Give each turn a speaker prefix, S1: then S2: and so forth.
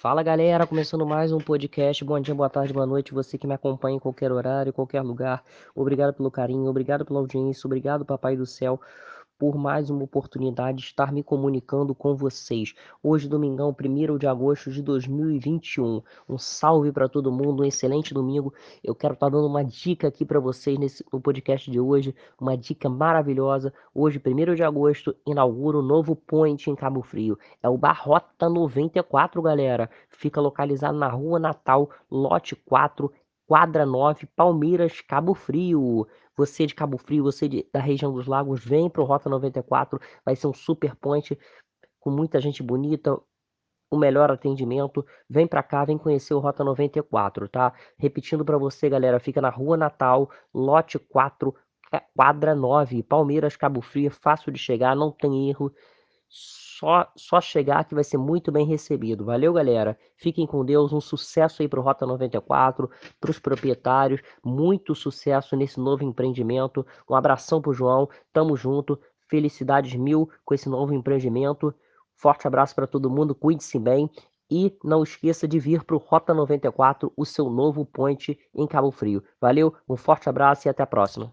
S1: Fala galera, começando mais um podcast. Bom dia, boa tarde, boa noite. Você que me acompanha em qualquer horário, qualquer lugar. Obrigado pelo carinho, obrigado pela audiência, obrigado, Papai do Céu, por mais uma oportunidade de estar me comunicando com vocês. Hoje, domingão, 1 de agosto de 2021. Um salve para todo mundo, um excelente domingo. Eu quero estar dando uma dica aqui para vocês nesse, no podcast de hoje, uma dica maravilhosa. Hoje, 1 de agosto, inaugura o um novo point em Cabo Frio. É o Barrota 94, galera. Fica localizado na Rua Natal, lote 4, quadra 9, Palmeiras, Cabo Frio. Você de Cabo Frio, você de, da região dos lagos, vem pro Rota 94, vai ser um super point com muita gente bonita, o melhor atendimento. Vem para cá, vem conhecer o Rota 94, tá? Repetindo para você, galera, fica na Rua Natal, lote 4, quadra 9, Palmeiras, Cabo Frio, é fácil de chegar, não tem erro só, só chegar que vai ser muito bem recebido. Valeu, galera. Fiquem com Deus. Um sucesso aí para o Rota 94, para os proprietários. Muito sucesso nesse novo empreendimento. Um abração para o João. Tamo junto. Felicidades mil com esse novo empreendimento. Forte abraço para todo mundo. Cuide-se bem. E não esqueça de vir para o Rota 94, o seu novo point em Cabo Frio. Valeu, um forte abraço e até a próxima.